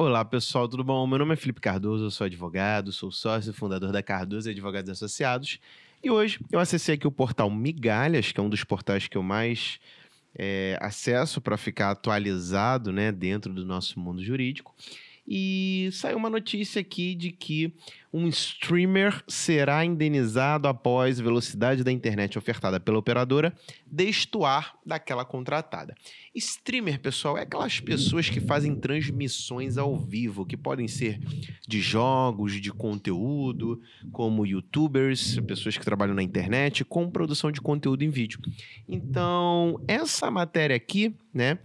Olá pessoal, tudo bom? Meu nome é Felipe Cardoso, eu sou advogado, sou sócio e fundador da Cardoso Advogados Associados. E hoje eu acessei aqui o portal Migalhas, que é um dos portais que eu mais é, acesso para ficar atualizado né, dentro do nosso mundo jurídico. E saiu uma notícia aqui de que um streamer será indenizado após velocidade da internet ofertada pela operadora destoar daquela contratada. Streamer, pessoal, é aquelas pessoas que fazem transmissões ao vivo, que podem ser de jogos, de conteúdo, como youtubers, pessoas que trabalham na internet, com produção de conteúdo em vídeo. Então, essa matéria aqui, né?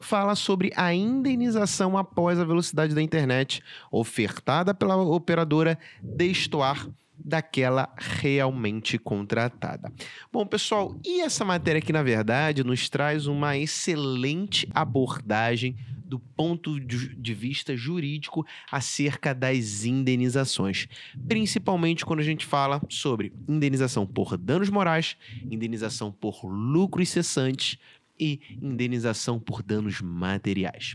Fala sobre a indenização após a velocidade da internet ofertada pela operadora destoar daquela realmente contratada. Bom, pessoal, e essa matéria aqui, na verdade, nos traz uma excelente abordagem do ponto de vista jurídico acerca das indenizações, principalmente quando a gente fala sobre indenização por danos morais, indenização por lucros cessantes, e indenização por danos materiais.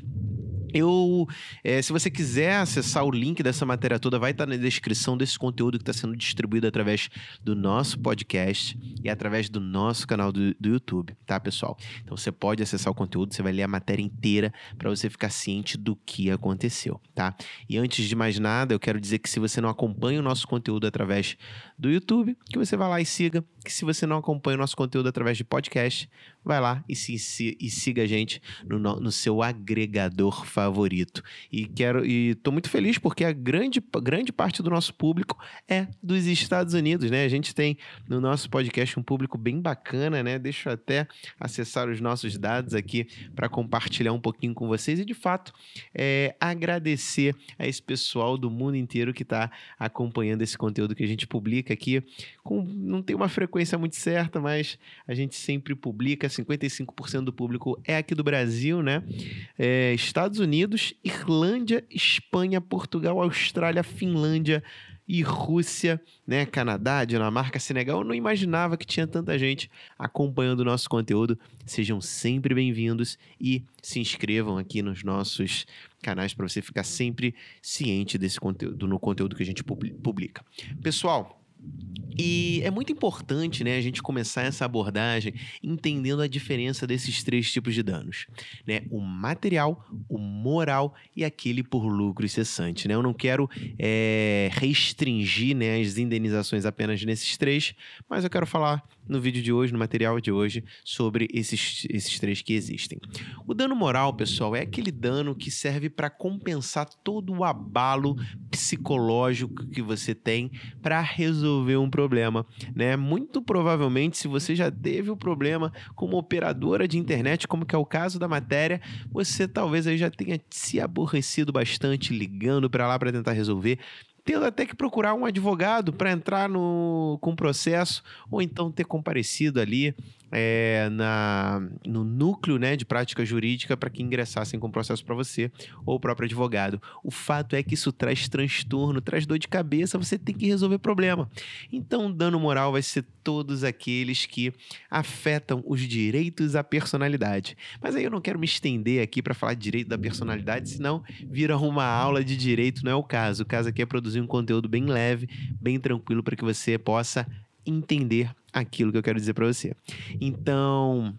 Eu, é, se você quiser acessar o link dessa matéria toda, vai estar na descrição desse conteúdo que está sendo distribuído através do nosso podcast e através do nosso canal do, do YouTube, tá, pessoal? Então você pode acessar o conteúdo, você vai ler a matéria inteira para você ficar ciente do que aconteceu, tá? E antes de mais nada, eu quero dizer que se você não acompanha o nosso conteúdo através do YouTube, que você vá lá e siga. Que se você não acompanha o nosso conteúdo através de podcast, vai lá e, se, se, e siga a gente no, no seu agregador favorito. E quero e tô muito feliz porque a grande, grande parte do nosso público é dos Estados Unidos, né? A gente tem no nosso podcast um público bem bacana, né? Deixa eu até acessar os nossos dados aqui para compartilhar um pouquinho com vocês e de fato é, agradecer a esse pessoal do mundo inteiro que está acompanhando esse conteúdo que a gente publica aqui. Com, não tem uma frequência muito certa, mas a gente sempre publica 55% do público é aqui do Brasil, né? É, Estados Unidos, Irlândia, Espanha, Portugal, Austrália, Finlândia e Rússia, né? Canadá, Dinamarca, Senegal. Eu não imaginava que tinha tanta gente acompanhando o nosso conteúdo. Sejam sempre bem-vindos e se inscrevam aqui nos nossos canais para você ficar sempre ciente desse conteúdo, no conteúdo que a gente publica. Pessoal, e é muito importante né, a gente começar essa abordagem entendendo a diferença desses três tipos de danos: né? o material, o moral e aquele por lucro cessante. Né? Eu não quero é, restringir né, as indenizações apenas nesses três, mas eu quero falar no vídeo de hoje, no material de hoje, sobre esses, esses três que existem. O dano moral, pessoal, é aquele dano que serve para compensar todo o abalo psicológico que você tem para resolver um problema. Né? Muito provavelmente, se você já teve o um problema com uma operadora de internet, como que é o caso da matéria, você talvez aí já tenha se aborrecido bastante ligando para lá para tentar resolver tendo até que procurar um advogado para entrar no, com processo, ou então ter comparecido ali é, na, no núcleo né, de prática jurídica para que ingressassem com processo para você ou o próprio advogado. O fato é que isso traz transtorno, traz dor de cabeça, você tem que resolver problema. Então, dano moral vai ser todos aqueles que afetam os direitos à personalidade. Mas aí eu não quero me estender aqui para falar de direito da personalidade, senão vira uma aula de direito, não é o caso. O caso aqui é produzir um conteúdo bem leve, bem tranquilo para que você possa entender aquilo que eu quero dizer para você. Então,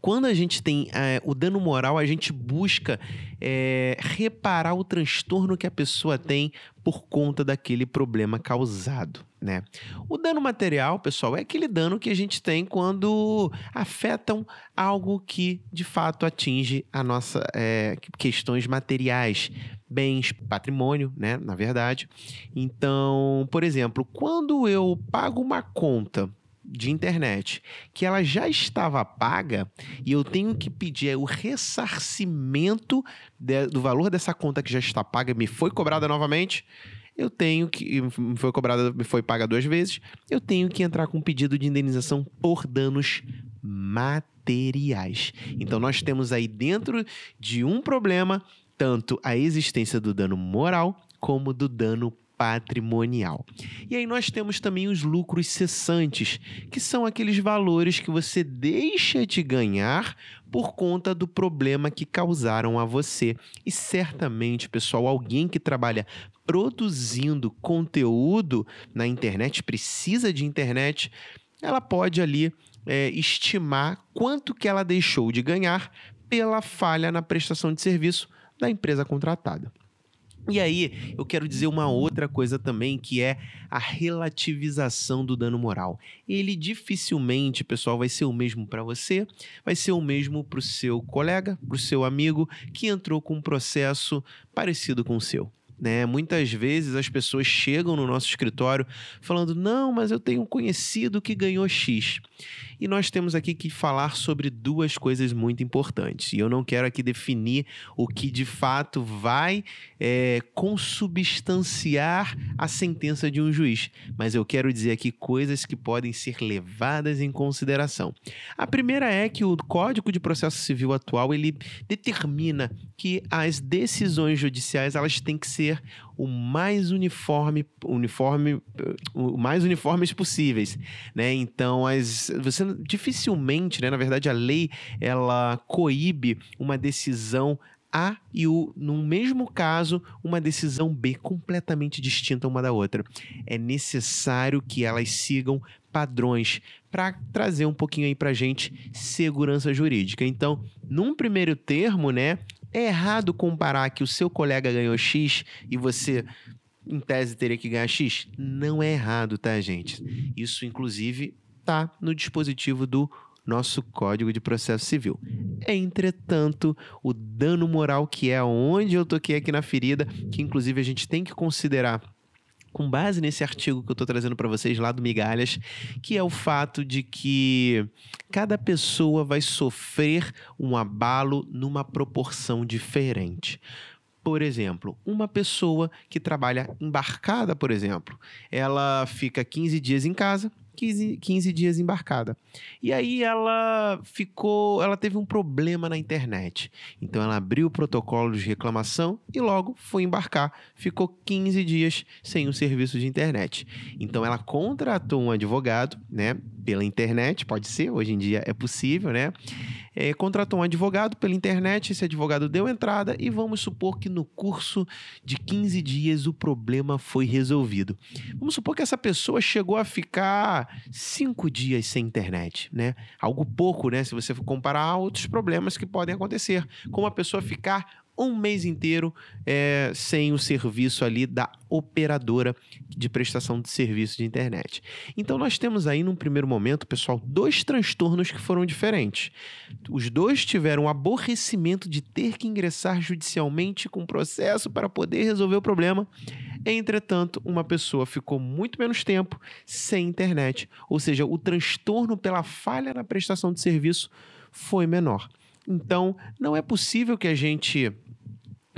quando a gente tem é, o dano moral, a gente busca é, reparar o transtorno que a pessoa tem por conta daquele problema causado, né? O dano material, pessoal, é aquele dano que a gente tem quando afetam algo que de fato atinge a nossa é, questões materiais, bens, patrimônio, né? Na verdade. Então, por exemplo, quando eu pago uma conta de internet que ela já estava paga e eu tenho que pedir o ressarcimento de, do valor dessa conta que já está paga me foi cobrada novamente eu tenho que me foi cobrada me foi paga duas vezes eu tenho que entrar com um pedido de indenização por danos materiais. Então nós temos aí dentro de um problema tanto a existência do dano moral como do dano patrimonial. E aí nós temos também os lucros cessantes, que são aqueles valores que você deixa de ganhar por conta do problema que causaram a você. E certamente, pessoal, alguém que trabalha produzindo conteúdo na internet, precisa de internet, ela pode ali é, estimar quanto que ela deixou de ganhar pela falha na prestação de serviço da empresa contratada. E aí, eu quero dizer uma outra coisa também, que é a relativização do dano moral. Ele dificilmente, pessoal, vai ser o mesmo para você, vai ser o mesmo para o seu colega, para o seu amigo que entrou com um processo parecido com o seu. Né? Muitas vezes as pessoas chegam no nosso escritório falando: não, mas eu tenho um conhecido que ganhou X. E nós temos aqui que falar sobre duas coisas muito importantes. E eu não quero aqui definir o que de fato vai é, consubstanciar a sentença de um juiz, mas eu quero dizer aqui coisas que podem ser levadas em consideração. A primeira é que o Código de Processo Civil atual ele determina que as decisões judiciais elas têm que ser o mais uniforme, uniforme, o mais uniformes possíveis, né? Então, as, você dificilmente, né? Na verdade, a lei ela coíbe uma decisão a e o, no mesmo caso, uma decisão B completamente distinta uma da outra. É necessário que elas sigam padrões para trazer um pouquinho aí para gente segurança jurídica. Então, num primeiro termo, né, é errado comparar que o seu colega ganhou X e você, em tese, teria que ganhar X? Não é errado, tá, gente? Isso, inclusive, tá no dispositivo do nosso Código de Processo Civil. Entretanto, o dano moral, que é onde eu toquei aqui na ferida, que inclusive a gente tem que considerar com base nesse artigo que eu estou trazendo para vocês lá do Migalhas, que é o fato de que cada pessoa vai sofrer um abalo numa proporção diferente. Por exemplo, uma pessoa que trabalha embarcada, por exemplo, ela fica 15 dias em casa, 15, 15 dias embarcada. E aí ela ficou, ela teve um problema na internet. Então ela abriu o protocolo de reclamação e logo foi embarcar. Ficou 15 dias sem o serviço de internet. Então ela contratou um advogado, né, pela internet, pode ser, hoje em dia é possível, né? É, contratou um advogado pela internet, esse advogado deu entrada e vamos supor que no curso de 15 dias o problema foi resolvido. Vamos supor que essa pessoa chegou a ficar cinco dias sem internet, né? Algo pouco, né? Se você comparar a outros problemas que podem acontecer, como a pessoa ficar um mês inteiro é, sem o serviço ali da operadora de prestação de serviço de internet. Então nós temos aí num primeiro momento, pessoal, dois transtornos que foram diferentes. Os dois tiveram aborrecimento de ter que ingressar judicialmente com processo para poder resolver o problema. Entretanto, uma pessoa ficou muito menos tempo sem internet, ou seja, o transtorno pela falha na prestação de serviço foi menor. Então, não é possível que a gente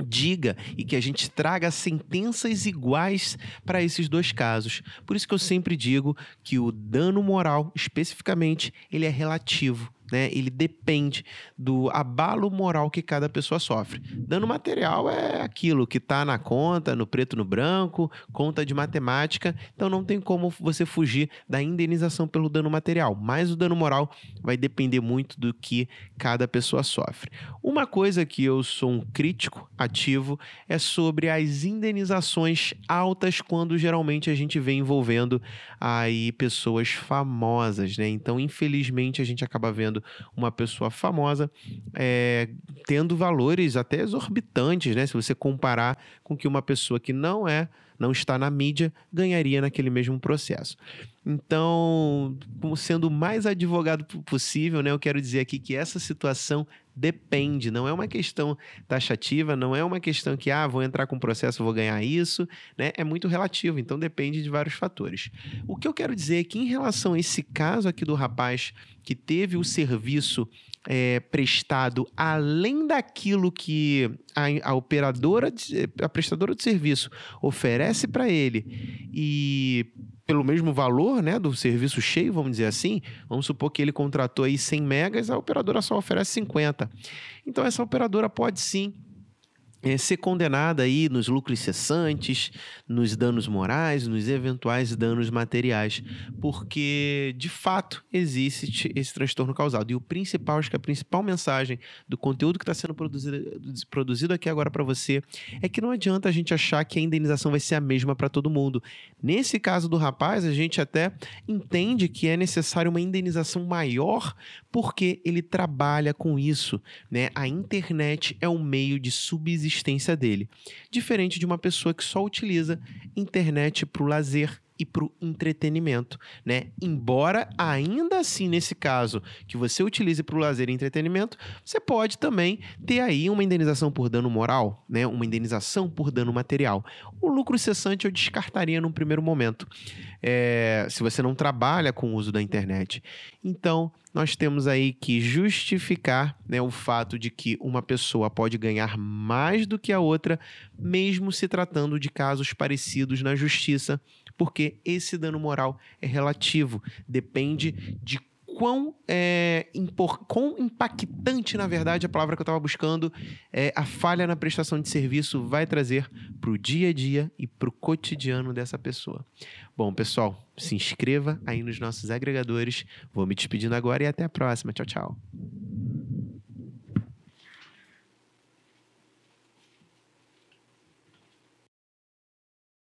diga e que a gente traga sentenças iguais para esses dois casos. Por isso que eu sempre digo que o dano moral, especificamente, ele é relativo né? Ele depende do abalo moral que cada pessoa sofre. Dano material é aquilo que está na conta, no preto no branco, conta de matemática, então não tem como você fugir da indenização pelo dano material. Mas o dano moral vai depender muito do que cada pessoa sofre. Uma coisa que eu sou um crítico ativo é sobre as indenizações altas quando geralmente a gente vem envolvendo aí pessoas famosas, né? Então, infelizmente, a gente acaba vendo uma pessoa famosa é, tendo valores até exorbitantes, né? Se você comparar com que uma pessoa que não é, não está na mídia, ganharia naquele mesmo processo. Então, sendo o mais advogado possível, né, eu quero dizer aqui que essa situação depende, não é uma questão taxativa, não é uma questão que, ah, vou entrar com processo, vou ganhar isso, né? É muito relativo, então depende de vários fatores. O que eu quero dizer é que, em relação a esse caso aqui do rapaz que teve o serviço é, prestado além daquilo que a, a operadora, a prestadora de serviço oferece para ele e pelo mesmo valor né, do serviço cheio, vamos dizer assim, vamos supor que ele contratou aí 100 megas, a operadora só oferece 50. Então essa operadora pode sim é, ser condenada aí nos lucros cessantes, nos danos morais, nos eventuais danos materiais, porque de fato existe esse transtorno causado. E o principal, acho que a principal mensagem do conteúdo que está sendo produzido, produzido aqui agora para você é que não adianta a gente achar que a indenização vai ser a mesma para todo mundo. Nesse caso do rapaz, a gente até entende que é necessário uma indenização maior porque ele trabalha com isso, né? A internet é um meio de subsistência existência dele, diferente de uma pessoa que só utiliza internet para o lazer e para o entretenimento, né? Embora ainda assim nesse caso que você utilize para o lazer e entretenimento, você pode também ter aí uma indenização por dano moral, né? Uma indenização por dano material. O lucro cessante eu descartaria num primeiro momento, é, se você não trabalha com o uso da internet. Então nós temos aí que justificar né, o fato de que uma pessoa pode ganhar mais do que a outra, mesmo se tratando de casos parecidos na justiça esse dano moral é relativo, depende de quão, é, impor, quão impactante, na verdade, a palavra que eu estava buscando, é, a falha na prestação de serviço vai trazer para o dia a dia e para o cotidiano dessa pessoa. Bom, pessoal, se inscreva aí nos nossos agregadores. Vou me despedindo agora e até a próxima. Tchau, tchau.